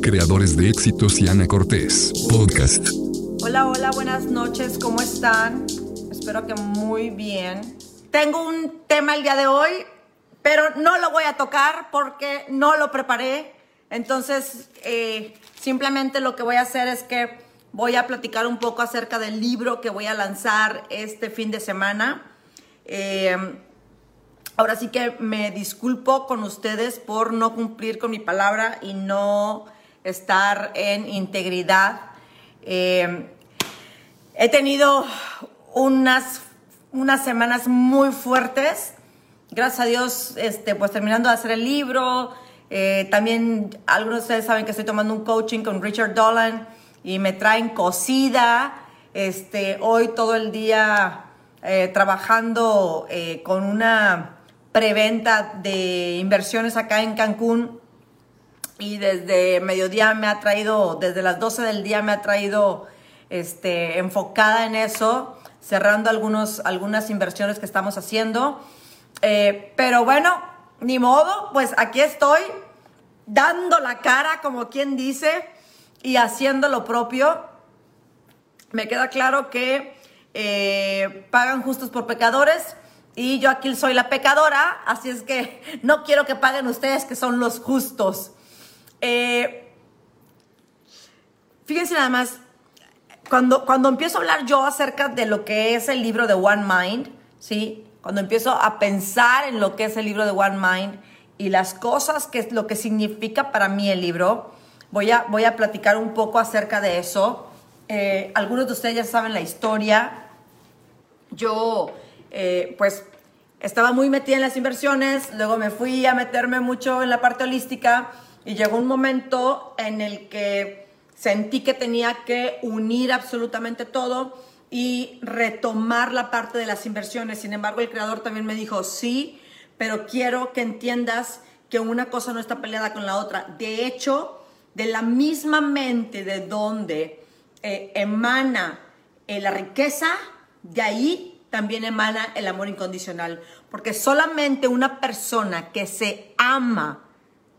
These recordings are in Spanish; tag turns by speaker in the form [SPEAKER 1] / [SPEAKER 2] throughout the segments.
[SPEAKER 1] creadores de éxitos y Ana Cortés, podcast.
[SPEAKER 2] Hola, hola, buenas noches, ¿cómo están? Espero que muy bien. Tengo un tema el día de hoy, pero no lo voy a tocar porque no lo preparé. Entonces, eh, simplemente lo que voy a hacer es que voy a platicar un poco acerca del libro que voy a lanzar este fin de semana. Eh, ahora sí que me disculpo con ustedes por no cumplir con mi palabra y no estar en integridad. Eh, he tenido unas, unas semanas muy fuertes. Gracias a Dios, este, pues terminando de hacer el libro. Eh, también algunos de ustedes saben que estoy tomando un coaching con Richard Dolan y me traen cocida. Este, hoy todo el día eh, trabajando con una preventa de inversiones acá en Cancún y desde mediodía me ha traído, desde las 12 del día me ha traído este, enfocada en eso, cerrando algunos, algunas inversiones que estamos haciendo. Eh, pero bueno, ni modo, pues aquí estoy dando la cara, como quien dice, y haciendo lo propio. Me queda claro que eh, pagan justos por pecadores y yo aquí soy la pecadora, así es que no quiero que paguen ustedes que son los justos. Eh, fíjense nada más, cuando, cuando empiezo a hablar yo acerca de lo que es el libro de One Mind, ¿sí? Cuando empiezo a pensar en lo que es el libro de One Mind y las cosas que es lo que significa para mí el libro, voy a, voy a platicar un poco acerca de eso. Eh, algunos de ustedes ya saben la historia. Yo, eh, pues, estaba muy metida en las inversiones, luego me fui a meterme mucho en la parte holística y llegó un momento en el que sentí que tenía que unir absolutamente todo y retomar la parte de las inversiones. Sin embargo, el creador también me dijo, sí, pero quiero que entiendas que una cosa no está peleada con la otra. De hecho, de la misma mente de donde eh, emana eh, la riqueza, de ahí también emana el amor incondicional. Porque solamente una persona que se ama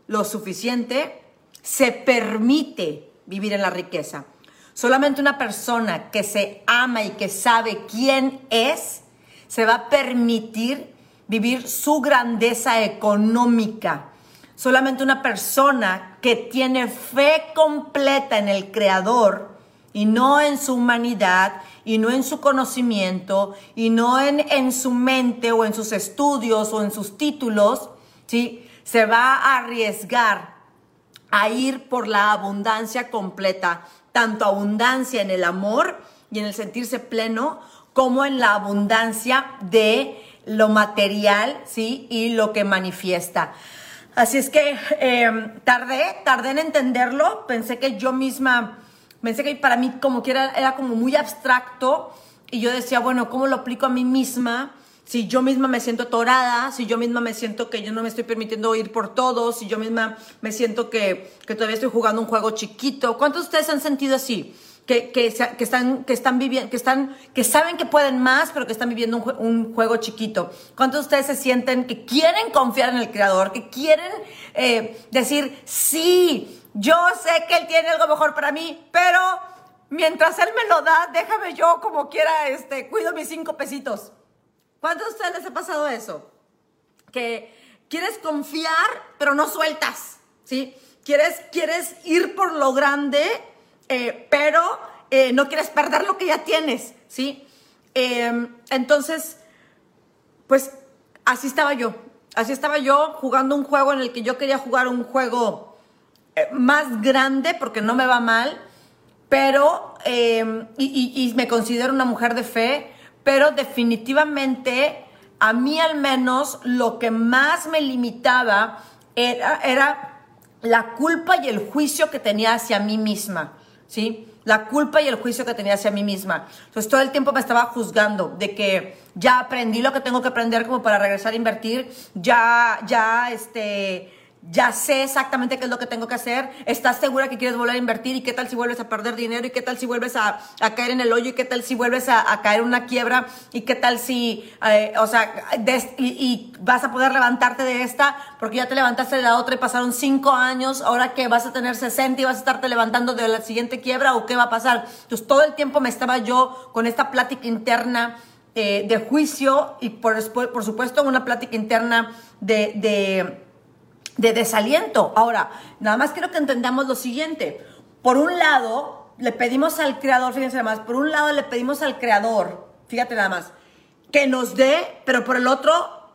[SPEAKER 2] lo suficiente se permite vivir en la riqueza. Solamente una persona que se ama y que sabe quién es, se va a permitir vivir su grandeza económica. Solamente una persona que tiene fe completa en el Creador y no en su humanidad y no en su conocimiento y no en, en su mente o en sus estudios o en sus títulos, ¿sí? Se va a arriesgar a ir por la abundancia completa, tanto abundancia en el amor y en el sentirse pleno, como en la abundancia de lo material, ¿sí? Y lo que manifiesta. Así es que eh, tardé, tardé en entenderlo, pensé que yo misma Pensé que para mí como que era, era como muy abstracto y yo decía, bueno, ¿cómo lo aplico a mí misma? Si yo misma me siento atorada, si yo misma me siento que yo no me estoy permitiendo ir por todo, si yo misma me siento que, que todavía estoy jugando un juego chiquito. ¿Cuántos de ustedes han sentido así? Que, que, están, que están viviendo, que están, que saben que pueden más, pero que están viviendo un, un, juego chiquito. ¿Cuántos de ustedes se sienten que quieren confiar en el creador, que quieren eh, decir, sí, yo sé que Él tiene algo mejor para mí, pero mientras Él me lo da, déjame yo como quiera, este, cuido mis cinco pesitos. ¿Cuántos de ustedes les ha pasado eso? Que quieres confiar, pero no sueltas, ¿sí? Quieres, quieres ir por lo grande, eh, pero eh, no quieres perder lo que ya tienes, ¿sí? Eh, entonces, pues así estaba yo. Así estaba yo jugando un juego en el que yo quería jugar un juego eh, más grande porque no me va mal, pero, em, y, me considero una mujer de fe, pero definitivamente a mí al menos lo que más me limitaba era, era la culpa y el juicio que tenía hacia mí misma, ¿sí? La culpa y el juicio que tenía hacia mí misma. Entonces todo el tiempo me estaba juzgando de que ya aprendí lo que tengo que aprender como para regresar a invertir, ya, ya, este, ya sé exactamente qué es lo que tengo que hacer, estás segura que quieres volver a invertir y qué tal si vuelves a perder dinero y qué tal si vuelves a, caer en el hoyo y qué tal si vuelves a, caer en una quiebra y qué tal si, eh, o sea, y, vas a poder levantarte de esta porque ya te levantaste de la otra y pasaron cinco años, ahora que vas a tener 60 y vas a estarte levantando de la siguiente quiebra o qué va a pasar. Entonces todo el tiempo me estaba yo con esta plática interna. Eh, de juicio y por, supuesto una plática interna de desaliento. Ahora, nada más quiero que entendamos lo siguiente. Por un lado, le pedimos al creador, fíjense nada más, por un lado le pedimos al creador, fíjate nada más, que nos dé, pero por el otro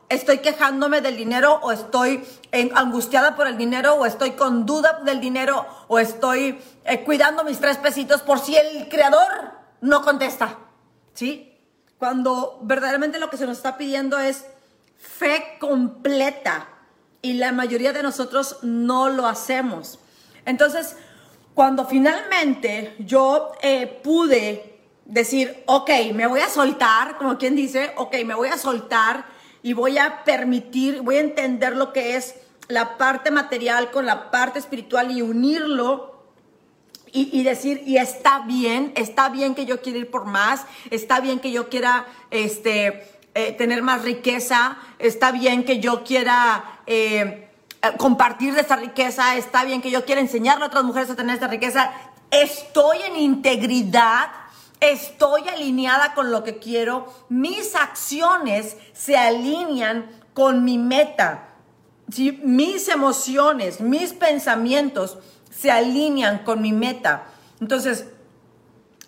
[SPEAKER 2] estoy quejándome del dinero o estoy angustiada por el dinero o estoy con duda del dinero o estoy eh, cuidando mis tres pesitos por si el creador no contesta. ¿Sí? Cuando verdaderamente lo que se nos está pidiendo es fe completa y la mayoría de nosotros no lo hacemos. Entonces, cuando finalmente yo eh, pude decir, ok, me voy a soltar, como quien dice, ok, me voy a soltar y voy a permitir, voy a entender lo que es la parte material con la parte espiritual y unirlo y, y, decir, y está bien, está bien que yo quiera ir por más, está bien que yo quiera este, eh, tener más riqueza, está bien que yo quiera eh, compartir de esa riqueza, está bien que yo quiera enseñarle a otras mujeres a tener esta riqueza, estoy en integridad, estoy alineada con lo que quiero, mis acciones se alinean con mi meta, mis emociones, mis pensamientos se alinean con mi meta. Entonces,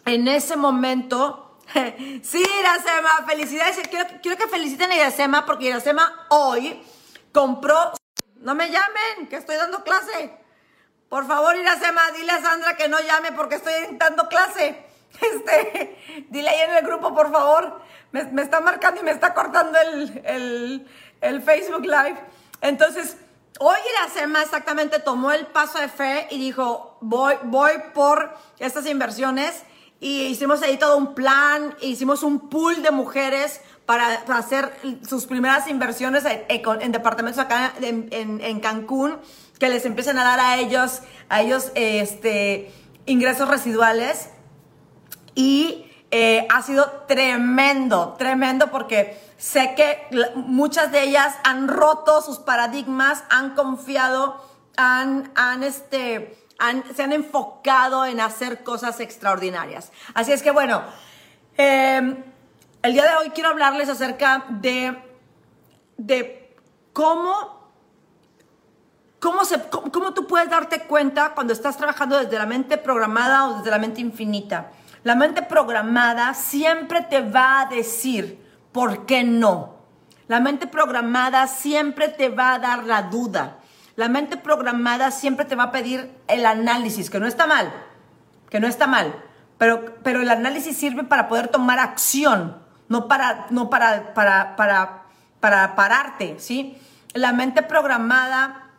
[SPEAKER 2] en ese momento Sí, Iracema, felicidades. Quiero, que feliciten a Iracema porque Iracema hoy compró. No me llamen, que estoy dando clase. Por favor, Iracema, dile a Sandra que no llame porque estoy dando clase. Este, dile ahí en el grupo, por favor. Me, está marcando y me está cortando el, Facebook Live. Entonces, hoy Iracema exactamente tomó el paso de fe y dijo, voy, voy por estas inversiones y hicimos ahí todo un plan, hicimos un pool de mujeres para hacer sus primeras inversiones en, departamentos acá en, Cancún, que les empiecen a dar a ellos, a ellos este, ingresos residuales. Y eh, ha sido tremendo, tremendo porque sé que muchas de ellas han roto sus paradigmas, han confiado, han, han este, se han enfocado en hacer cosas extraordinarias. Así es que bueno, em, el día de hoy quiero hablarles acerca de, de cómo, cómo, se, cómo tú puedes darte cuenta cuando estás trabajando desde la mente programada o desde la mente infinita. La mente programada siempre te va a decir por qué no. La mente programada siempre te va a dar la duda. La mente programada siempre te va a pedir el análisis, que no está mal, que no está mal, pero, pero el análisis sirve para poder tomar acción, no para, no para, para, para, para pararte, ¿sí? La mente programada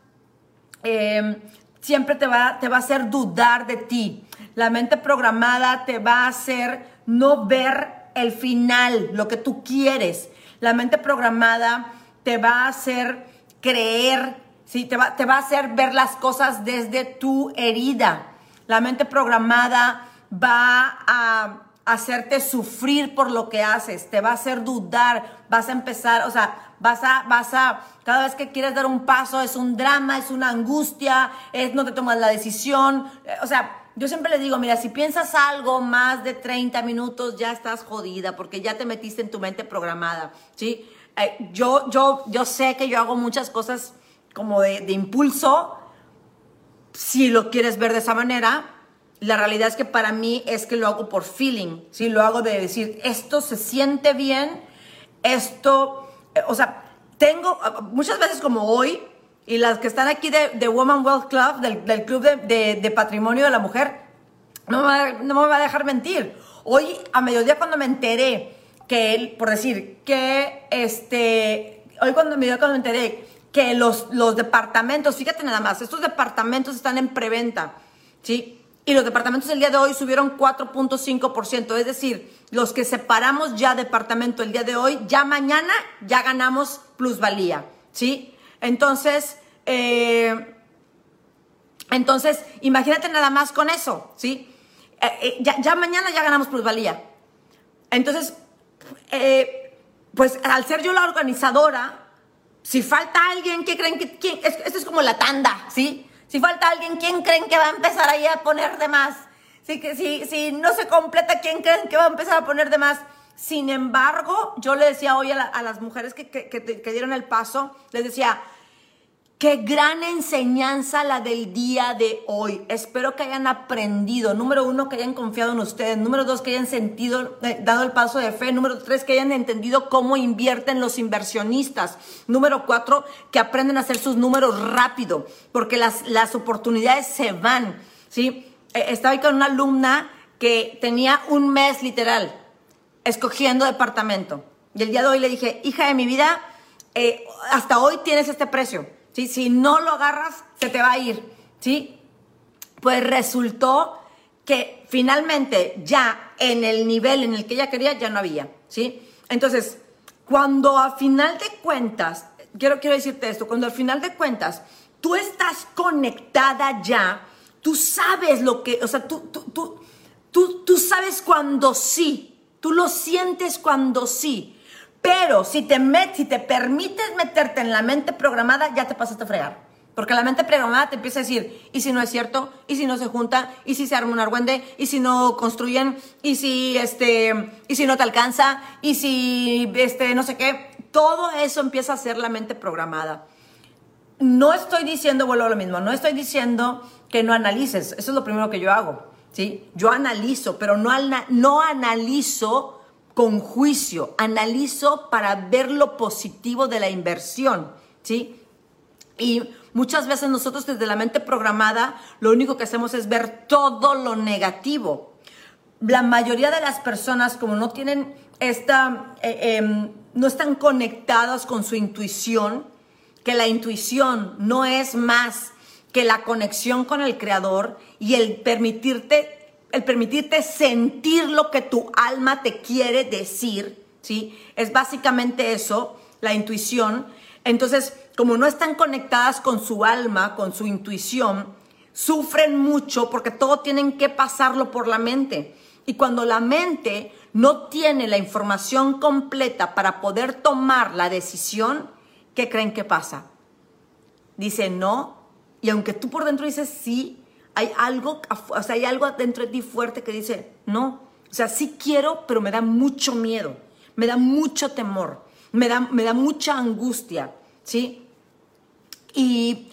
[SPEAKER 2] em, siempre te va, te va a hacer dudar de ti. La mente programada te va a hacer no ver el final, lo que tú quieres. La mente programada te va a hacer creer ¿sí? Te va, te va a hacer ver las cosas desde tu herida. La mente programada va a hacerte sufrir por lo que haces, te va a hacer dudar, vas a empezar, o sea, vas a, vas a, cada vez que quieres dar un paso es un drama, es una angustia, es no te tomas la decisión, eh, o sea, yo siempre le digo, mira, si piensas algo más de 30 minutos, ya estás jodida porque ya te metiste en tu mente programada, ¿sí? Eh, yo, yo, yo sé que yo hago muchas cosas como de, impulso, si lo quieres ver de esa manera, la realidad es que para mí es que lo hago por feeling, si lo hago de decir, esto se siente bien, esto, eh, o sea, tengo, muchas veces como hoy, y las que están aquí de, Woman Wealth Club, del, Club de, Patrimonio de la Mujer, no me, va, no me va a dejar mentir. Hoy, a mediodía, cuando me enteré que él, por decir, que este, hoy cuando me, cuando me enteré que los, los departamentos, fíjate nada más, estos departamentos están en preventa, ¿sí? Y los departamentos el día de hoy subieron 4.5%, es decir, los que separamos ya departamento el día de hoy, ya mañana ya ganamos plusvalía, ¿sí? Entonces, eh, entonces, imagínate nada más con eso, ¿sí? Eh, eh, ya, ya, mañana ya ganamos plusvalía. Entonces, eh, pues al ser yo la organizadora, si falta alguien, ¿qué creen que quién? Esto es como la tanda, ¿sí? Si falta alguien, ¿quién creen que va a empezar ahí a poner de más? Si, si, si no se completa, ¿quién creen que va a empezar a poner de más? Sin embargo, yo le decía hoy a, las mujeres que, que, que dieron el paso, les decía, Qué gran enseñanza la del día de hoy. Espero que hayan aprendido. Número uno, que hayan confiado en ustedes. Número dos, que hayan sentido, eh, dado el paso de fe. Número tres, que hayan entendido cómo invierten los inversionistas. Número cuatro, que aprenden a hacer sus números rápido, porque las, las oportunidades se van. ¿sí? Eh, estaba ahí con una alumna que tenía un mes literal escogiendo departamento. Y el día de hoy le dije, hija de mi vida, eh, hasta hoy tienes este precio si no lo agarras, se te va a ir, ¿sí? Pues resultó que finalmente ya en el nivel en el que ella quería ya no había, ¿sí? Entonces, cuando a final de cuentas, quiero, quiero decirte esto, cuando al final de cuentas tú estás conectada ya, tú sabes lo que, o sea, tú, tú, tú, tú, tú sabes cuando sí, tú lo sientes cuando sí. Pero si te, met, si te permites meterte en la mente programada, ya te pasaste a fregar. Porque la mente programada te empieza a decir, ¿y si no es cierto? ¿Y si no se junta? ¿Y si se arma un argüende? ¿Y si no construyen? ¿Y si, este, ¿Y si no te alcanza? ¿Y si este, no sé qué? Todo eso empieza a ser la mente programada. No estoy diciendo, vuelvo a lo mismo, no estoy diciendo que no analices. Eso es lo primero que yo hago. ¿sí? Yo analizo, pero no, no analizo con juicio, analizo para ver lo positivo de la inversión, ¿sí? Y muchas veces nosotros desde la mente programada lo único que hacemos es ver todo lo negativo. La mayoría de las personas como no tienen esta, eh, em, no están conectadas con su intuición, que la intuición no es más que la conexión con el creador y el permitirte el permitirte sentir lo que tu alma te quiere decir, ¿sí? Es básicamente eso, la intuición. Entonces, como no están conectadas con su alma, con su intuición, sufren mucho porque todo tienen que pasarlo por la mente. Y cuando la mente no tiene la información completa para poder tomar la decisión, ¿qué creen que pasa? Dice no, y aunque tú por dentro dices sí, hay algo, o sea, hay algo dentro de ti fuerte que dice, no, o sea, sí quiero, pero me da mucho miedo, me da mucho temor, me da, me da mucha angustia, ¿sí? Y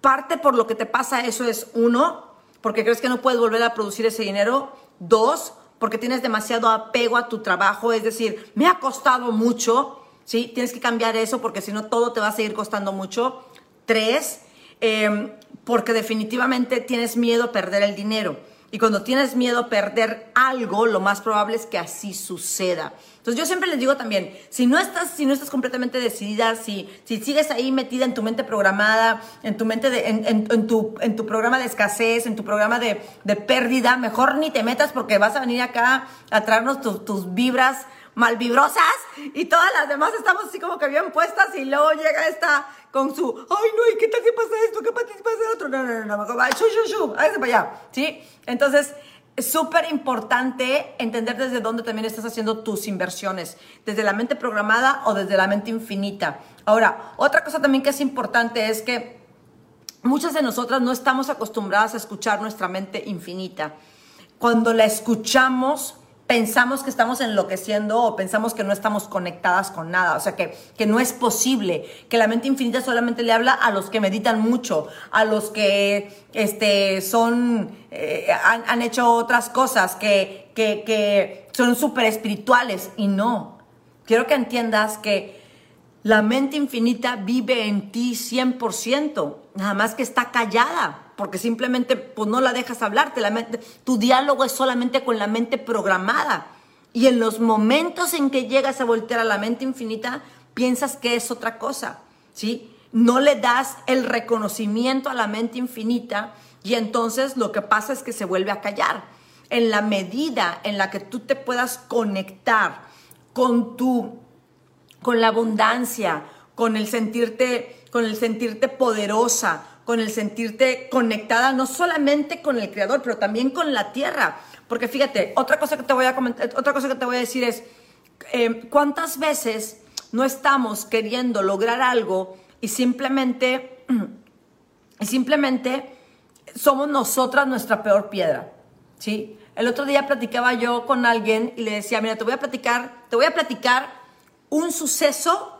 [SPEAKER 2] parte por lo que te pasa eso es, uno, porque crees que no puedes volver a producir ese dinero, dos, porque tienes demasiado apego a tu trabajo, es decir, me ha costado mucho, ¿sí? Tienes que cambiar eso porque si no todo te va a seguir costando mucho. Tres, eh, porque definitivamente tienes miedo a perder el dinero. Y cuando tienes miedo a perder algo, lo más probable es que así suceda. Entonces yo siempre les digo también, si no estás, si no estás completamente decidida, si, si sigues ahí metida en tu mente programada, en tu mente en, tu, en tu programa de escasez, en tu programa de, de, pérdida, mejor ni te metas porque vas a venir acá a traernos tus vibras malvibrosas y todas las demás estamos así como que bien puestas y luego llega esta con su, ay no, ¿y qué tal si pasa esto? ¿Qué pasa si pasa otro? No, no, no, no, va, shu, shu, shu, hágase para allá, ¿sí? Entonces, es súper importante entender desde dónde también estás haciendo tus inversiones, desde la mente programada o desde la mente infinita. Ahora, otra cosa también que es importante es que muchas de nosotras no estamos acostumbradas a escuchar nuestra mente infinita. Cuando la escuchamos, pensamos que estamos enloqueciendo o pensamos que no estamos conectadas con nada. O sea, que, que no es posible, que la mente infinita solamente le habla a los que meditan mucho, a los que este, son, eh, han, hecho otras cosas, que, que, que son súper espirituales. Y no, quiero que entiendas que la mente infinita vive en ti 100%, nada más que está callada porque simplemente pues, no la dejas hablar, la mente, tu diálogo es solamente con la mente programada. Y en los momentos en que llegas a voltear a la mente infinita, piensas que es otra cosa, ¿sí? No le das el reconocimiento a la mente infinita y entonces lo que pasa es que se vuelve a callar. En la medida en la que tú te puedas conectar con tu, con la abundancia, con el sentirte con el sentirte poderosa, con el sentirte conectada no solamente con el creador, pero también con la tierra. Porque fíjate, otra cosa que te voy a comentar, otra cosa que te voy a decir es eh, cuántas veces no estamos queriendo lograr algo y simplemente y simplemente somos nosotras nuestra peor piedra, ¿sí? El otro día platicaba yo con alguien y le decía, mira, te voy a platicar, te voy a platicar un suceso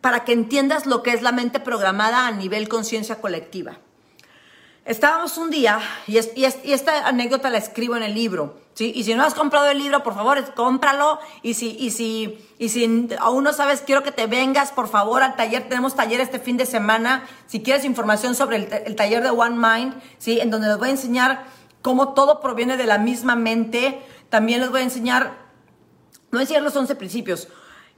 [SPEAKER 2] para que entiendas lo que es la mente programada a nivel conciencia colectiva. Estábamos un día, y, esta anécdota la escribo en el libro, ¿sí? Y si no has comprado el libro, por favor, cómpralo. Y si, y si, y si aún no sabes, quiero que te vengas, por favor, al taller. Tenemos taller este fin de semana. Si quieres información sobre el, taller de One Mind, ¿sí? En donde les voy a enseñar cómo todo proviene de la misma mente. También les voy a enseñar, no enseñar los 11 principios,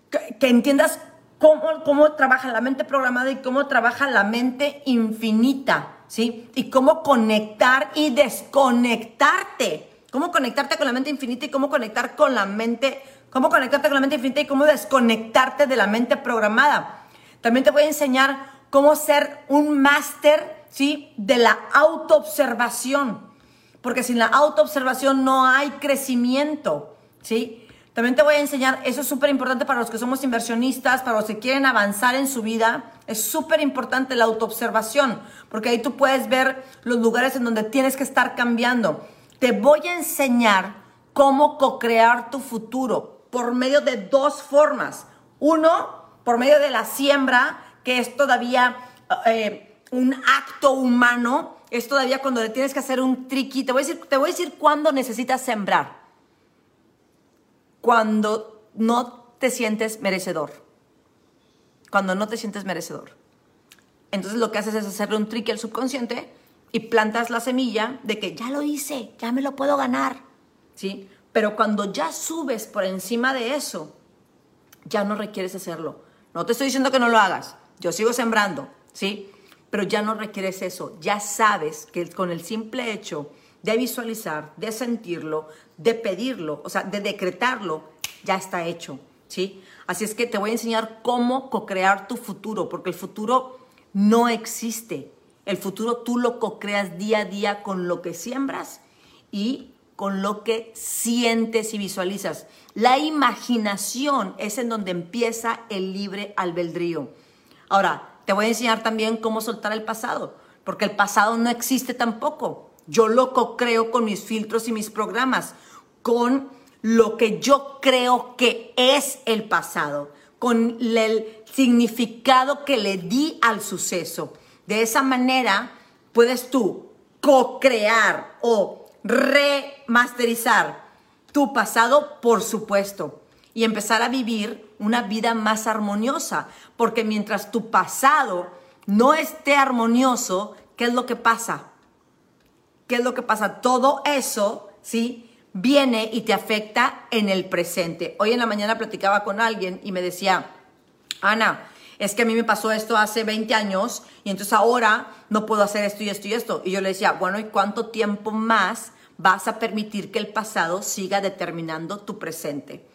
[SPEAKER 2] que, que entiendas cómo, cómo trabaja la mente programada y cómo trabaja la mente infinita, ¿sí? Y cómo conectar y desconectarte. Cómo conectarte con la mente infinita y cómo conectar con la mente, cómo conectarte con la mente infinita y cómo desconectarte de la mente programada. También te voy a enseñar cómo ser un máster, ¿sí? De la autoobservación. Porque sin la autoobservación no hay crecimiento, ¿sí? También te voy a enseñar, eso es súper importante para los que somos inversionistas, para los que quieren avanzar en su vida, es súper importante la autoobservación, porque ahí tú puedes ver los lugares en donde tienes que estar cambiando. Te voy a enseñar cómo co-crear tu futuro por medio de dos formas. Uno, por medio de la siembra, que es todavía eh, un acto humano, es todavía cuando le tienes que hacer un triqui. Te voy a decir, te voy a decir cuándo necesitas sembrar cuando no te sientes merecedor. Cuando no te sientes merecedor. Entonces lo que haces es hacerle un trick al subconsciente y plantas la semilla de que ya lo hice, ya me lo puedo ganar. ¿Sí? Pero cuando ya subes por encima de eso, ya no requieres hacerlo. No te estoy diciendo que no lo hagas. Yo sigo sembrando, ¿sí? Pero ya no requieres eso. Ya sabes que con el simple hecho de visualizar, de sentirlo, de pedirlo, o sea, de decretarlo, ya está hecho, ¿sí? Así es que te voy a enseñar cómo co-crear tu futuro, porque el futuro no existe. El futuro tú lo co-creas día a día con lo que siembras y con lo que sientes y visualizas. La imaginación es en donde empieza el libre albedrío. Ahora, te voy a enseñar también cómo soltar el pasado, porque el pasado no existe tampoco. Yo lo co-creo con mis filtros y mis programas con lo que yo creo que es el pasado, con el significado que le di al suceso. De esa manera puedes tú co-crear o remasterizar tu pasado, por supuesto, y empezar a vivir una vida más armoniosa, porque mientras tu pasado no esté armonioso, ¿qué es lo que pasa? ¿Qué es lo que pasa? Todo eso, ¿sí? viene y te afecta en el presente. Hoy en la mañana platicaba con alguien y me decía, Ana, es que a mí me pasó esto hace 20 años y entonces ahora no puedo hacer esto y esto y esto. Y yo le decía, bueno, ¿y cuánto tiempo más vas a permitir que el pasado siga determinando tu presente?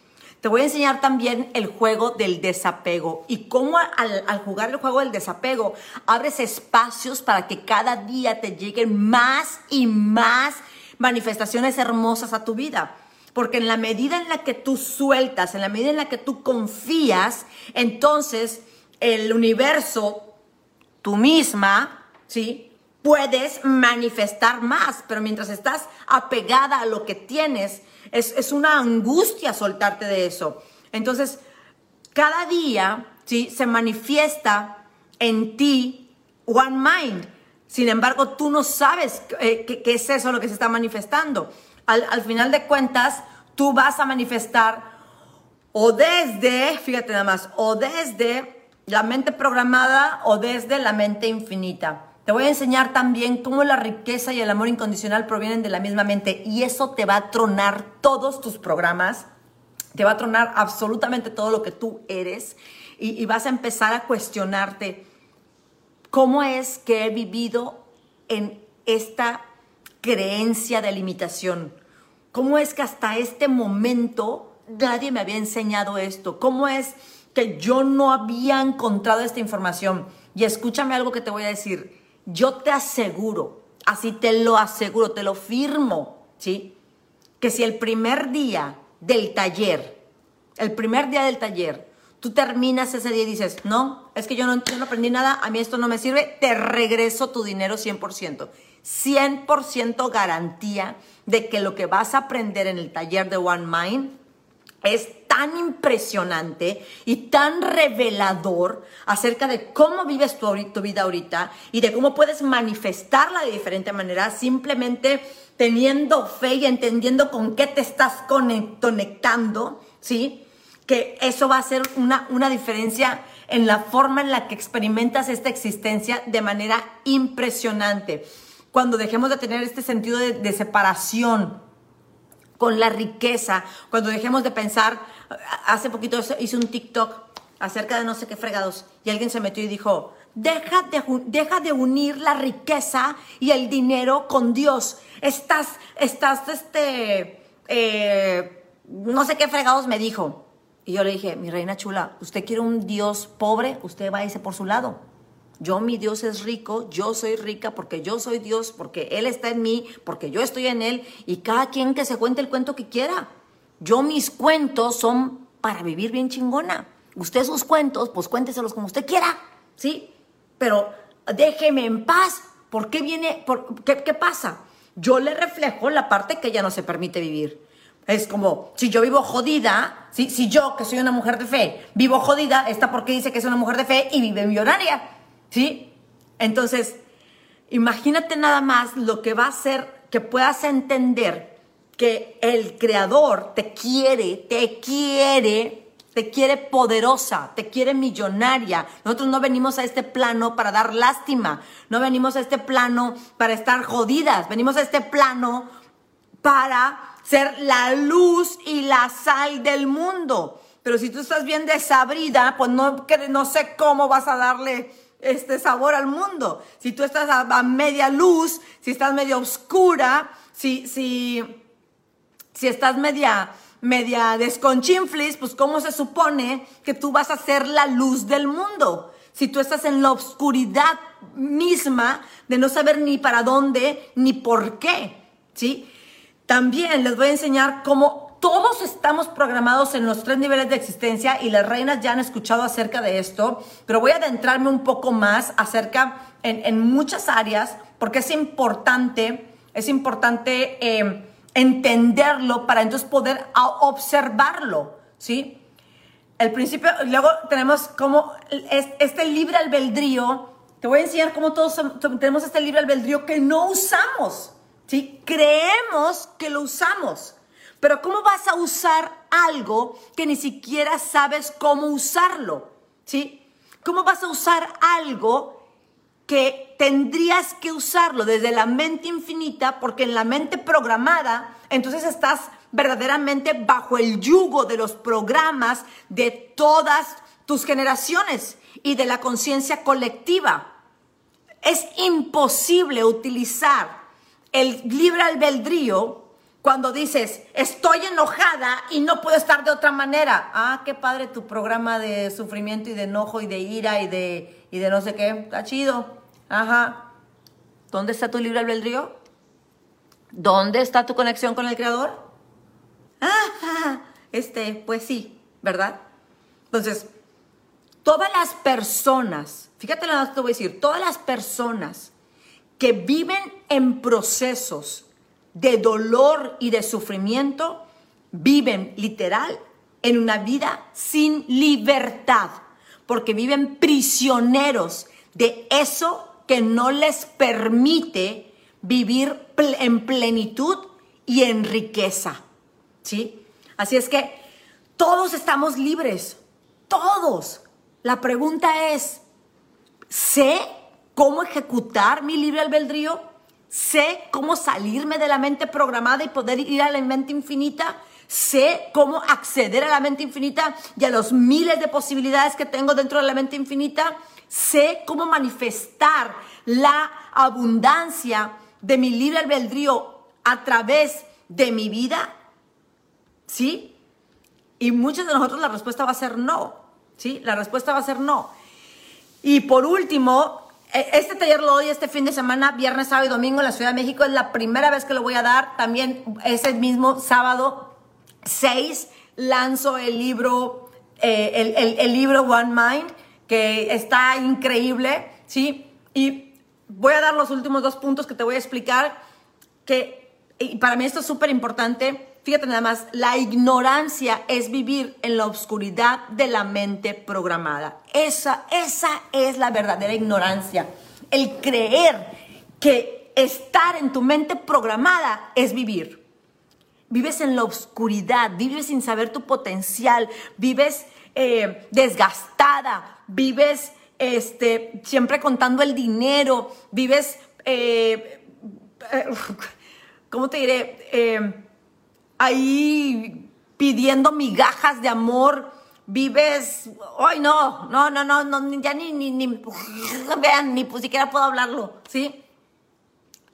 [SPEAKER 2] Te voy a enseñar también el juego del desapego y cómo al, jugar el juego del desapego abres espacios para que cada día te lleguen más y más manifestaciones hermosas a tu vida. Porque en la medida en la que tú sueltas, en la medida en la que tú confías, entonces el universo, tú misma, ¿sí? Puedes manifestar más, pero mientras estás apegada a lo que tienes, es, es una angustia soltarte de eso. Entonces, cada día, ¿sí? Se manifiesta en ti One Mind. Sin embargo, tú no sabes eh, qué, es eso lo que se está manifestando. Al, al, final de cuentas, tú vas a manifestar o desde, fíjate nada más, o desde la mente programada o desde la mente infinita. Te voy a enseñar también cómo la riqueza y el amor incondicional provienen de la misma mente y eso te va a tronar todos tus programas, te va a tronar absolutamente todo lo que tú eres y, vas a empezar a cuestionarte ¿Cómo es que he vivido en esta creencia de limitación? ¿Cómo es que hasta este momento nadie me había enseñado esto? ¿Cómo es que yo no había encontrado esta información. Y escúchame algo que te voy a decir. Yo te aseguro, así te lo aseguro, te lo firmo, ¿sí? Que si el primer día del taller, el primer día del taller, tú terminas ese día y dices, no, es que yo no, yo no aprendí nada, a mí esto no me sirve, te regreso tu dinero 100%. 100% garantía de que lo que vas a aprender en el taller de One Mind es tan impresionante y tan revelador acerca de cómo vives tu, vida ahorita y de cómo puedes manifestarla de diferente manera simplemente teniendo fe y entendiendo con qué te estás conectando, ¿sí? Que eso va a ser una, una diferencia en la forma en la que experimentas esta existencia de manera impresionante. Cuando dejemos de tener este sentido de, de separación, con la riqueza, cuando dejemos de pensar, hace poquito hice un TikTok acerca de no sé qué fregados y alguien se metió y dijo, deja de, deja de unir la riqueza y el dinero con Dios. Estás, estás, este, eh, no sé qué fregados me dijo. Y yo le dije, mi reina chula, usted quiere un Dios pobre, usted irse por su lado. Yo, mi Dios es rico, yo soy rica porque yo soy Dios, porque Él está en mí, porque yo estoy en Él, y cada quien que se cuente el cuento que quiera. Yo, mis cuentos son para vivir bien chingona. Usted sus cuentos, pues cuénteselos como usted quiera, ¿sí? Pero déjeme en paz. ¿Por qué viene? Por, ¿qué, ¿Qué pasa? Yo le reflejo la parte que ella no se permite vivir. Es como, si yo vivo jodida, si, si yo, que soy una mujer de fe, vivo jodida, está porque dice que es una mujer de fe y vive millonaria. ¿Sí? Entonces, imagínate nada más lo que va a hacer que puedas entender que el creador te quiere, te quiere, te quiere poderosa, te quiere millonaria. Nosotros no venimos a este plano para dar lástima, no venimos a este plano para estar jodidas, venimos a este plano para ser la luz y la sal del mundo. Pero si tú estás bien desabrida, pues no, no sé cómo vas a darle este sabor al mundo. Si tú estás a, media luz, si estás media oscura, si, si, si estás media, media desconchinflis, pues cómo se supone que tú vas a ser la luz del mundo. Si tú estás en la oscuridad misma de no saber ni para dónde ni por qué, ¿sí? También les voy a enseñar cómo todos estamos programados en los tres niveles de existencia y las reinas ya han escuchado acerca de esto, pero voy a adentrarme un poco más acerca en, muchas áreas porque es importante, es importante eh, entenderlo para entonces poder observarlo, ¿sí? El principio, luego tenemos como este libre albedrío, te voy a enseñar cómo todos tenemos este libre albedrío que no usamos, ¿sí? Creemos que lo usamos. Pero ¿cómo vas a usar algo que ni siquiera sabes cómo usarlo? ¿Sí? ¿Cómo vas a usar algo que tendrías que usarlo desde la mente infinita? Porque en la mente programada, entonces estás verdaderamente bajo el yugo de los programas de todas tus generaciones y de la conciencia colectiva. Es imposible utilizar el libre albedrío cuando dices, estoy enojada y no puedo estar de otra manera. Ah, qué padre tu programa de sufrimiento y de enojo y de ira y de, y de no sé qué. Está chido. Ajá. ¿Dónde está tu libre albedrío? ¿Dónde está tu conexión con el Creador? Ah, este, pues sí, ¿verdad? Entonces, todas las personas, fíjate lo que te voy a decir, todas las personas que viven en procesos de dolor y de sufrimiento viven literal en una vida sin libertad, porque viven prisioneros de eso que no les permite vivir en plenitud y en riqueza. ¿Sí? Así es que todos estamos libres, todos. La pregunta es, ¿sé cómo ejecutar mi libre albedrío? Sé cómo salirme de la mente programada y poder ir a la mente infinita. Sé cómo acceder a la mente infinita y a los miles de posibilidades que tengo dentro de la mente infinita. Sé cómo manifestar la abundancia de mi libre albedrío a través de mi vida. ¿Sí? Y muchos de nosotros la respuesta va a ser no. ¿sí? La respuesta va a ser no. Y por último, este taller lo doy este fin de semana, viernes, sábado y domingo en la Ciudad de México. Es la primera vez que lo voy a dar. También ese mismo sábado 6 lanzo el libro, eh, el libro One Mind, que está increíble, ¿sí? Y voy a dar los últimos dos puntos que te voy a explicar, que y para mí esto es súper importante. Fíjate nada más, la ignorancia es vivir en la oscuridad de la mente programada. Esa, esa es la verdadera ignorancia. El creer que estar en tu mente programada es vivir. Vives en la oscuridad, vives sin saber tu potencial, vives eh, desgastada, vives este, siempre contando el dinero, vives, eh, eh, ¿cómo te diré? Ahí pidiendo migajas de amor, vives, ay no, no, no, no, no ya ni, ni, ni, vean, ni pues siquiera puedo hablarlo, ¿sí?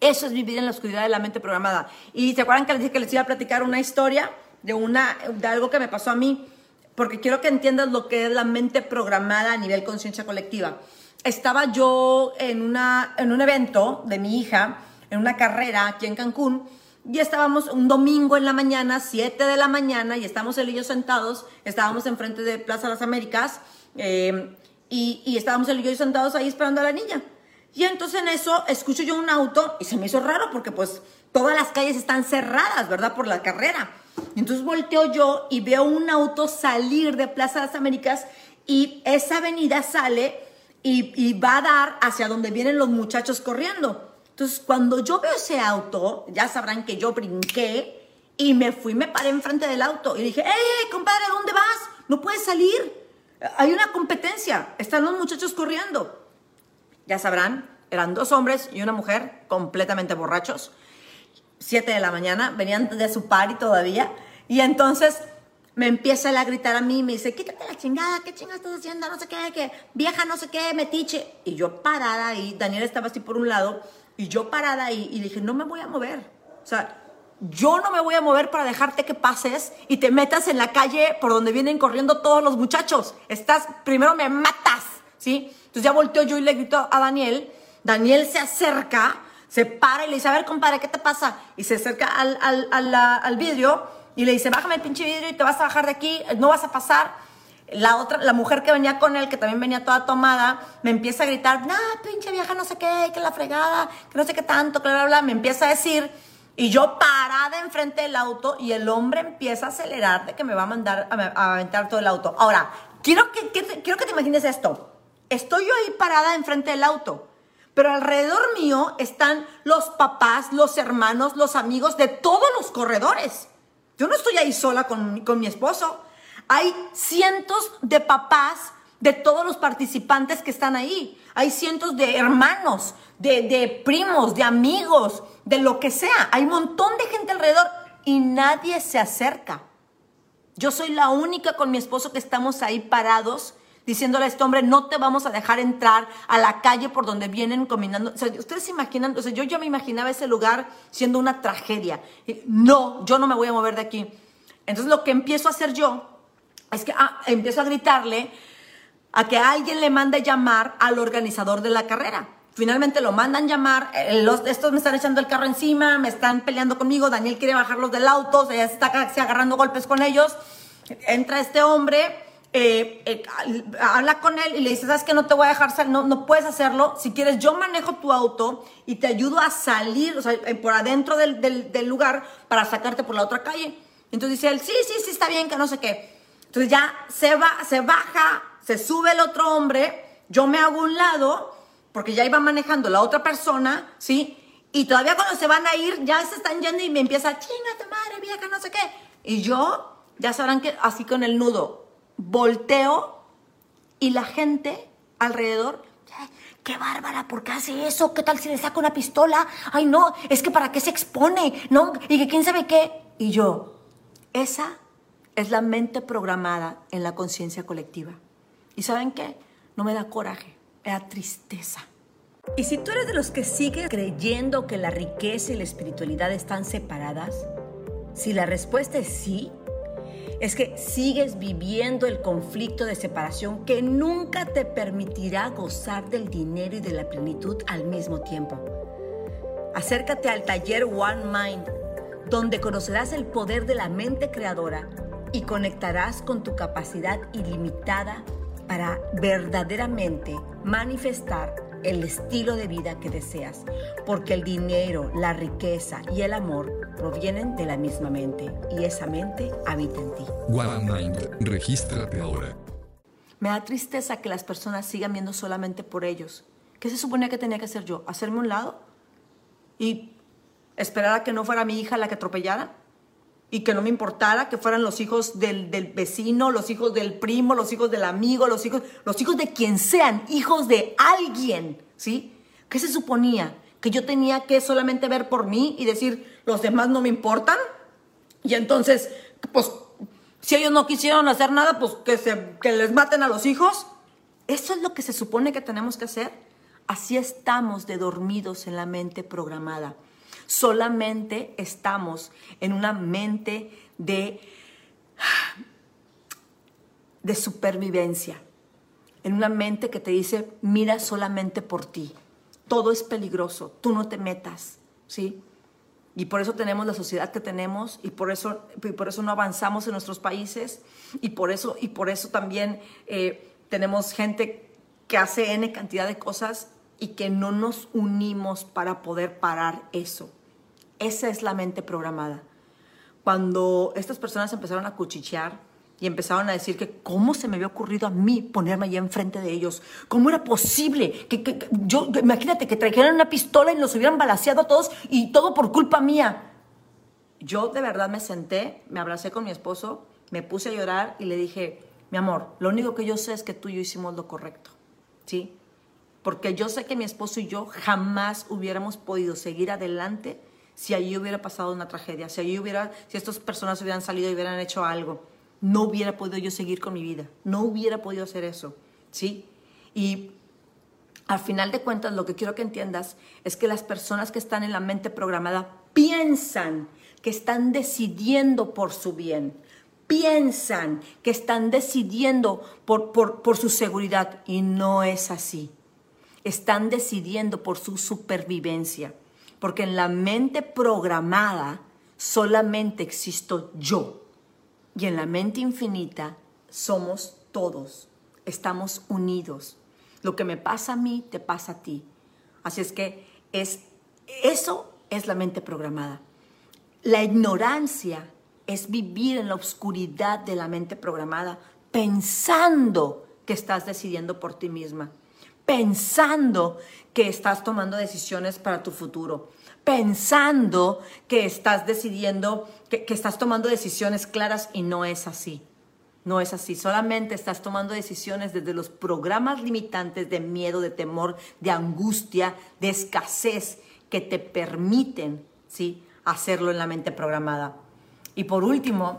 [SPEAKER 2] Eso es vivir en la oscuridad de la mente programada. Y se acuerdan que les dije que les iba a platicar una historia de una, de algo que me pasó a mí, porque quiero que entiendas lo que es la mente programada a nivel conciencia colectiva. Estaba yo en, una, en un evento de mi hija, en una carrera aquí en Cancún, y estábamos un domingo en la mañana, 7 de la mañana, y estamos él y sentados, estábamos enfrente de Plaza Las Américas, eh, y, y estábamos él y yo sentados ahí esperando a la niña. Y entonces en eso escucho yo un auto y se me hizo raro porque pues todas las calles están cerradas, ¿verdad? Por la carrera. Entonces volteo yo y veo un auto salir de Plaza las Américas y esa avenida sale y, y va a dar hacia donde vienen los muchachos corriendo. Entonces cuando yo veo ese auto, ya sabrán que yo brinqué y me fui, me paré enfrente del auto y dije, ¡eh, compadre, ¿a dónde vas? No puedes salir. Hay una competencia, están los muchachos corriendo ya sabrán, eran dos hombres y una mujer completamente borrachos. Siete de la mañana, venían de su party todavía. Y entonces me empieza a gritar a mí, me dice, quítate la chingada, ¿qué chingada estás haciendo? No sé qué, que vieja, no sé qué, metiche. Y yo parada ahí, Daniel estaba así por un lado, y yo parada ahí, y dije, no me voy a mover. O sea, yo no me voy a mover para dejarte que pases y te metas en la calle por donde vienen corriendo todos los muchachos. Estás, primero me matas, ¿sí? Entonces ya volteo yo y le grito a Daniel. Daniel se acerca, se para y le dice, a ver, compadre, ¿qué te pasa? Y se acerca al, al, al, al vidrio y le dice, bájame el pinche vidrio y te vas a bajar de aquí, no vas a pasar. La otra, la mujer que venía con él, que también venía toda tomada, me empieza a gritar, no, pinche vieja, no sé qué, que la fregada, que no sé qué tanto, que bla, bla, bla. Me empieza a decir, y yo parada enfrente del auto, y el hombre empieza a acelerar de que me va a mandar a, a aventar todo el auto. Ahora, quiero que, que, quiero que te imagines esto. Estoy yo ahí parada enfrente del auto, pero alrededor mío están los papás, los hermanos, los amigos de todos los corredores. Yo no estoy ahí sola con, con mi esposo. Hay cientos de papás de todos los participantes que están ahí. Hay cientos de hermanos, de, primos, de amigos, de lo que sea. Hay un montón de gente alrededor y nadie se acerca. Yo soy la única con mi esposo que estamos ahí parados diciéndole a este hombre, no te vamos a dejar entrar a la calle por donde vienen combinando. O sea, ustedes se imaginan, o yo ya me imaginaba ese lugar siendo una tragedia. No, yo no me voy a mover de aquí. Entonces lo que empiezo a hacer yo es que ah, empiezo a gritarle a que alguien le mande llamar al organizador de la carrera. Finalmente lo mandan llamar, eh, los, estos me están echando el carro encima, me están peleando conmigo, Daniel quiere bajarlos del auto, se está agarrando golpes con ellos. Entra este hombre, eh, eh, habla con él y le dice, sabes que no te voy a dejar salir, no, no puedes hacerlo. Si quieres, yo manejo tu auto y te ayudo a salir, o sea, por adentro del, del, del, lugar para sacarte por la otra calle. Entonces dice él, sí, sí, sí, está bien, que no sé qué. Entonces ya se, va, se baja, se sube el otro hombre, yo me hago un lado, porque ya iba manejando la otra persona, ¿sí? Y todavía cuando se van a ir, ya se están yendo y me empieza, chingate madre, vieja, no sé qué. Y yo, ya sabrán que así con el nudo, volteo y la gente alrededor, qué bárbara, ¿por qué hace eso? ¿Qué tal si le saca una pistola? Ay, no, es que para qué se expone, ¿no? Y que quién sabe qué. Y yo, esa es la mente programada en la conciencia colectiva. ¿Y saben qué? No me da coraje, me da tristeza. Y si tú eres de los que sigue creyendo que la riqueza y la espiritualidad están separadas, si la respuesta es sí, es que sigues viviendo el conflicto de separación que nunca te permitirá gozar del dinero y de la plenitud al mismo tiempo. Acércate al taller One Mind, donde conocerás el poder de la mente creadora y conectarás con tu capacidad ilimitada para verdaderamente manifestar el estilo de vida que deseas, porque el dinero, la riqueza y el amor provienen de la misma mente y esa mente habita en ti.
[SPEAKER 1] One Mind, regístrate ahora.
[SPEAKER 2] Me da tristeza que las personas sigan viendo solamente por ellos. ¿Qué se suponía que tenía que hacer yo? ¿Hacerme un lado? ¿Y esperar a que no fuera mi hija la que atropellara? Y que no me importara que fueran los hijos del, del, vecino, los hijos del primo, los hijos del amigo, los hijos, los hijos de quien sean, hijos de alguien, ¿sí? ¿Qué se suponía? Que yo tenía que solamente ver por mí y decir, los demás no me importan. Y entonces, pues, si ellos no quisieron hacer nada, pues que, se, que les maten a los hijos. Eso es lo que se supone que tenemos que hacer. Así estamos de dormidos en la mente programada solamente estamos en una mente de, de supervivencia, en una mente que te dice, mira solamente por ti, todo es peligroso, tú no te metas, ¿sí? Y por eso tenemos la sociedad que tenemos y por eso, y por eso no avanzamos en nuestros países y por eso, y por eso también eh, tenemos gente que hace N cantidad de cosas y que no nos unimos para poder parar eso. Esa es la mente programada. Cuando estas personas empezaron a cuchichear y empezaron a decir que cómo se me había ocurrido a mí ponerme allá enfrente de ellos, cómo era posible que, yo, imagínate que trajeran una pistola y los hubieran balaseado a todos y todo por culpa mía. Yo de verdad me senté, me abracé con mi esposo, me puse a llorar y le dije, mi amor, lo único que yo sé es que tú y yo hicimos lo correcto, ¿sí? Porque yo sé que mi esposo y yo jamás hubiéramos podido seguir adelante si allí hubiera pasado una tragedia, si allí hubiera, si estas personas hubieran salido y hubieran hecho algo, no hubiera podido yo seguir con mi vida, no hubiera podido hacer eso, ¿sí? Y al final de cuentas lo que quiero que entiendas es que las personas que están en la mente programada piensan que están decidiendo por su bien, piensan que están decidiendo por, por, por su seguridad y no es así. Están decidiendo por su supervivencia porque en la mente programada solamente existo yo y en la mente infinita somos todos, estamos unidos. Lo que me pasa a mí, te pasa a ti. Así es que es, eso es la mente programada. La ignorancia es vivir en la oscuridad de la mente programada pensando que estás decidiendo por ti misma pensando que estás tomando decisiones para tu futuro, pensando que estás decidiendo, que, estás tomando decisiones claras y no es así. No es así, solamente estás tomando decisiones desde los programas limitantes de miedo, de temor, de angustia, de escasez que te permiten ¿sí? hacerlo en la mente programada. Y por último,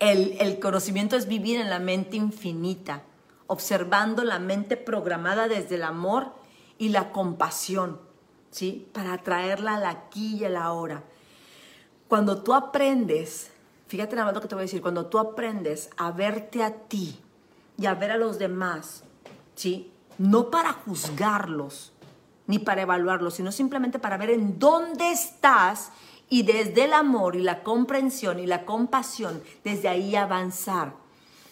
[SPEAKER 2] el, el conocimiento es vivir en la mente infinita observando la mente programada desde el amor y la compasión, ¿sí? Para traerla a la aquí y a la hora. Cuando tú aprendes, fíjate nada más lo que te voy a decir, cuando tú aprendes a verte a ti y a ver a los demás, ¿sí? No para juzgarlos ni para evaluarlos, sino simplemente para ver en dónde estás y desde el amor y la comprensión y la compasión, desde ahí avanzar.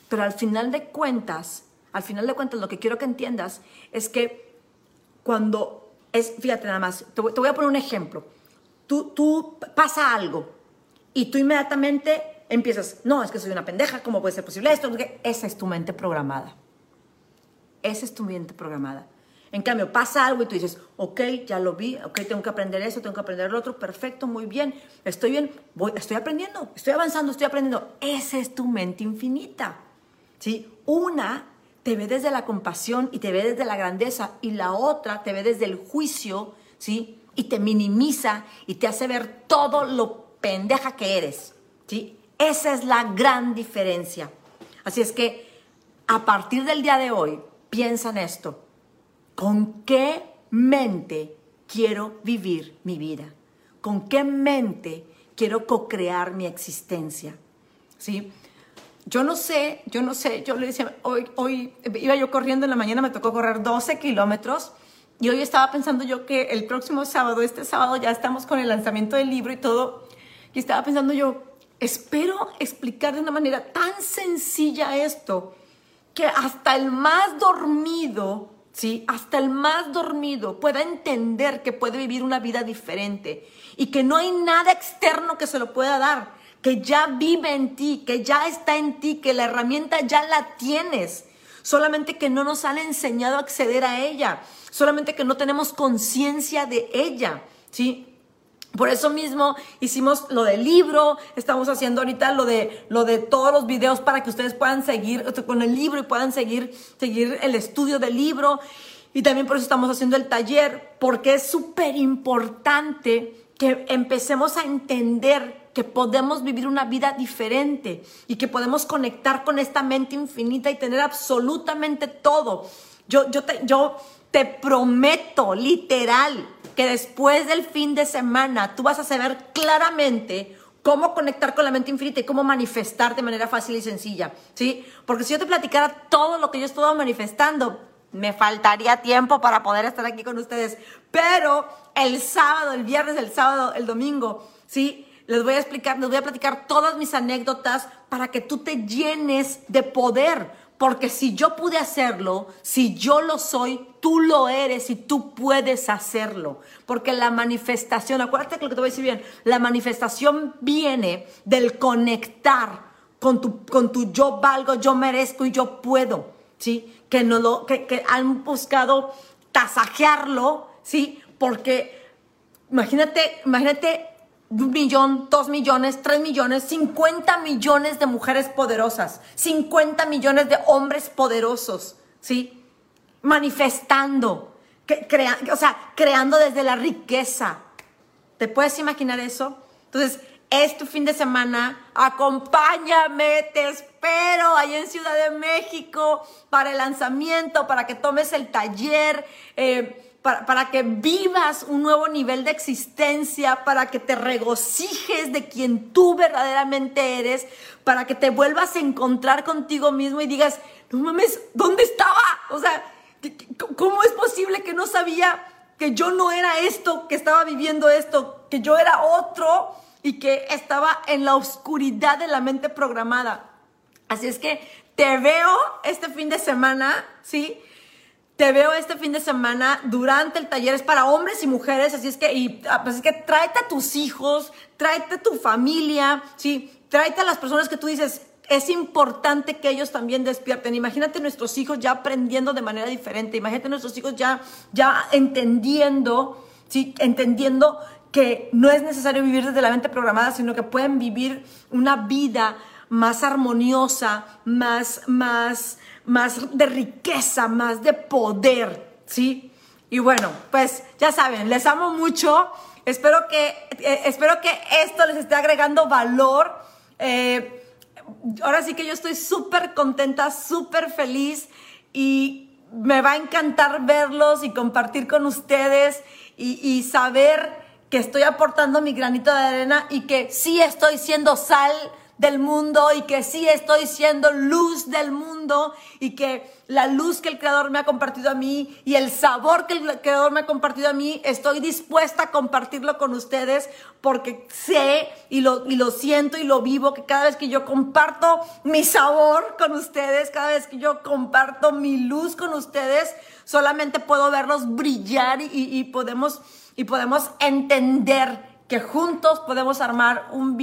[SPEAKER 2] Pero al final de cuentas, al final de cuentas, lo que quiero que entiendas es que cuando es, fíjate nada más, te voy, a poner un ejemplo. Tú, tú pasa algo y tú inmediatamente empiezas, no, es que soy una pendeja, ¿cómo puede ser posible esto? Porque esa es tu mente programada. Esa es tu mente programada. En cambio, pasa algo y tú dices, ok, ya lo vi, ok, tengo que aprender eso, tengo que aprender lo otro, perfecto, muy bien, estoy bien, voy, estoy aprendiendo, estoy avanzando, estoy aprendiendo. Esa es tu mente infinita. ¿sí? Una te ve desde la compasión y te ve desde la grandeza y la otra te ve desde el juicio, ¿sí? Y te minimiza y te hace ver todo lo pendeja que eres, ¿sí? Esa es la gran diferencia. Así es que a partir del día de hoy, piensa en esto. ¿Con qué mente quiero vivir mi vida? ¿Con qué mente quiero co-crear mi existencia? ¿sí? Yo no sé, yo no sé, yo le decía, hoy, hoy iba yo corriendo en la mañana, me tocó correr 12 kilómetros y hoy estaba pensando yo que el próximo sábado, este sábado, ya estamos con el lanzamiento del libro y todo, y estaba pensando yo, espero explicar de una manera tan sencilla esto, que hasta el más dormido, ¿sí? Hasta el más dormido pueda entender que puede vivir una vida diferente y que no hay nada externo que se lo pueda dar que ya vive en ti, que ya está en ti, que la herramienta ya la tienes. Solamente que no nos han enseñado a acceder a ella, solamente que no tenemos conciencia de ella, ¿sí? Por eso mismo hicimos lo del libro, estamos haciendo ahorita lo de, lo de todos los videos para que ustedes puedan seguir con el libro y puedan seguir, seguir el estudio del libro. Y también por eso estamos haciendo el taller, porque es súper importante que empecemos a entender que podemos vivir una vida diferente y que podemos conectar con esta mente infinita y tener absolutamente todo. Yo, yo, te, yo te prometo, literal, que después del fin de semana tú vas a saber claramente cómo conectar con la mente infinita y cómo manifestar de manera fácil y sencilla, ¿sí? Porque si yo te platicara todo lo que yo he estado manifestando, me faltaría tiempo para poder estar aquí con ustedes. Pero el sábado, el viernes, el sábado, el domingo, ¿sí? Les voy a explicar, les voy a platicar todas mis anécdotas para que tú te llenes de poder. Porque si yo pude hacerlo, si yo lo soy, tú lo eres y tú puedes hacerlo. Porque la manifestación, acuérdate que lo que te voy a decir bien, la manifestación viene del conectar con tu, con tu yo valgo, yo merezco y yo puedo. ¿Sí? Que, no lo, que, que han buscado tasajearlo, ¿sí? Porque imagínate, imagínate un millón, dos millones, tres millones, 50 millones de mujeres poderosas, 50 millones de hombres poderosos, ¿sí? Manifestando, que, o sea, creando desde la riqueza. ¿Te puedes imaginar eso? Entonces, es tu fin de semana, acompáñame, te espero ahí en Ciudad de México para el lanzamiento, para que tomes el taller. Eh, para, que vivas un nuevo nivel de existencia, para que te regocijes de quien tú verdaderamente eres, para que te vuelvas a encontrar contigo mismo y digas, no mames, ¿dónde estaba? O sea, ¿cómo es posible que no sabía que yo no era esto, que estaba viviendo esto, que yo era otro y que estaba en la oscuridad de la mente programada? Así es que te veo este fin de semana, ¿sí? Te veo este fin de semana durante el taller, es para hombres y mujeres, así es que, y, ah, pues es que tráete a tus hijos, tráete a tu familia, ¿sí? Tráete a las personas que tú dices, es importante que ellos también despierten. Imagínate nuestros hijos ya aprendiendo de manera diferente, imagínate nuestros hijos ya, ya entendiendo, ¿sí? Entendiendo que no es necesario vivir desde la mente programada, sino que pueden vivir una vida más armoniosa, más, más, más de riqueza, más de poder, ¿sí? Y bueno, pues ya saben, les amo mucho. Espero que, eh, espero que esto les esté agregando valor. Eh, ahora sí que yo estoy súper contenta, súper feliz y me va a encantar verlos y compartir con ustedes y, y saber que estoy aportando mi granito de arena y que sí estoy siendo sal del mundo y que sí estoy siendo luz del mundo y que la luz que el Creador me ha compartido a mí y el sabor que el Creador me ha compartido a mí, estoy dispuesta a compartirlo con ustedes porque sé y lo, y lo siento y lo vivo que cada vez que yo comparto mi sabor con ustedes, cada vez que yo comparto mi luz con ustedes, solamente puedo verlos brillar y, y podemos, y podemos entender que juntos podemos armar un,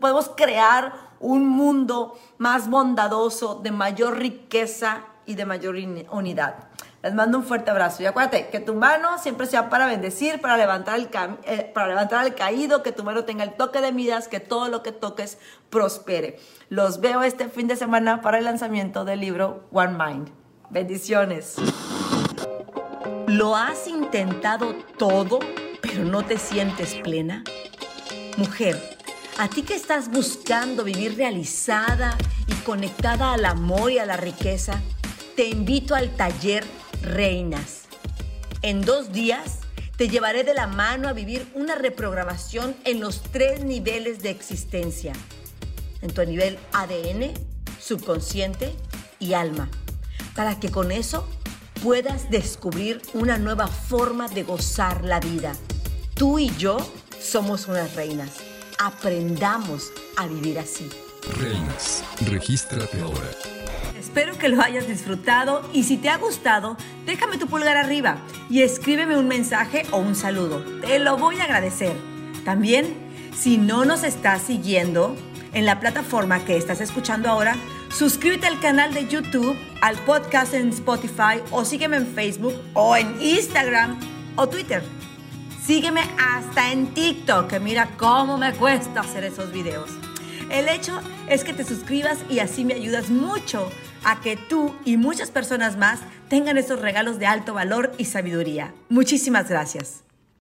[SPEAKER 2] podemos crear un mundo más bondadoso, de mayor riqueza y de mayor unidad. Les mando un fuerte abrazo y acuérdate que tu mano siempre sea para bendecir, para levantar el, eh, para levantar al caído, que tu mano tenga el toque de midas, que todo lo que toques prospere. Los veo este fin de semana para el lanzamiento del libro One Mind. Bendiciones. ¿Lo has intentado todo? Pero no te sientes plena? Mujer, a ti que estás buscando vivir realizada y conectada al amor y a la riqueza, te invito al taller Reinas. En dos días te llevaré de la mano a vivir una reprogramación en los tres niveles de existencia. en tu nivel ADN, subconsciente y alma, para que con eso puedas descubrir una nueva forma de gozar la vida. Tú y yo somos unas reinas. Aprendamos a vivir así.
[SPEAKER 1] Reinas, regístrate ahora.
[SPEAKER 2] Espero que lo hayas disfrutado y si te ha gustado, déjame tu pulgar arriba y escríbeme un mensaje o un saludo. Te lo voy a agradecer. También, si no nos estás siguiendo en la plataforma que estás escuchando ahora, suscríbete al canal de YouTube, al podcast en Spotify o sígueme en Facebook o en Instagram o Twitter. Sígueme hasta en TikTok, que mira cómo me cuesta hacer esos videos. El hecho es que te suscribas y así me ayudas mucho a que tú y muchas personas más tengan esos regalos de alto valor y sabiduría. Muchísimas gracias.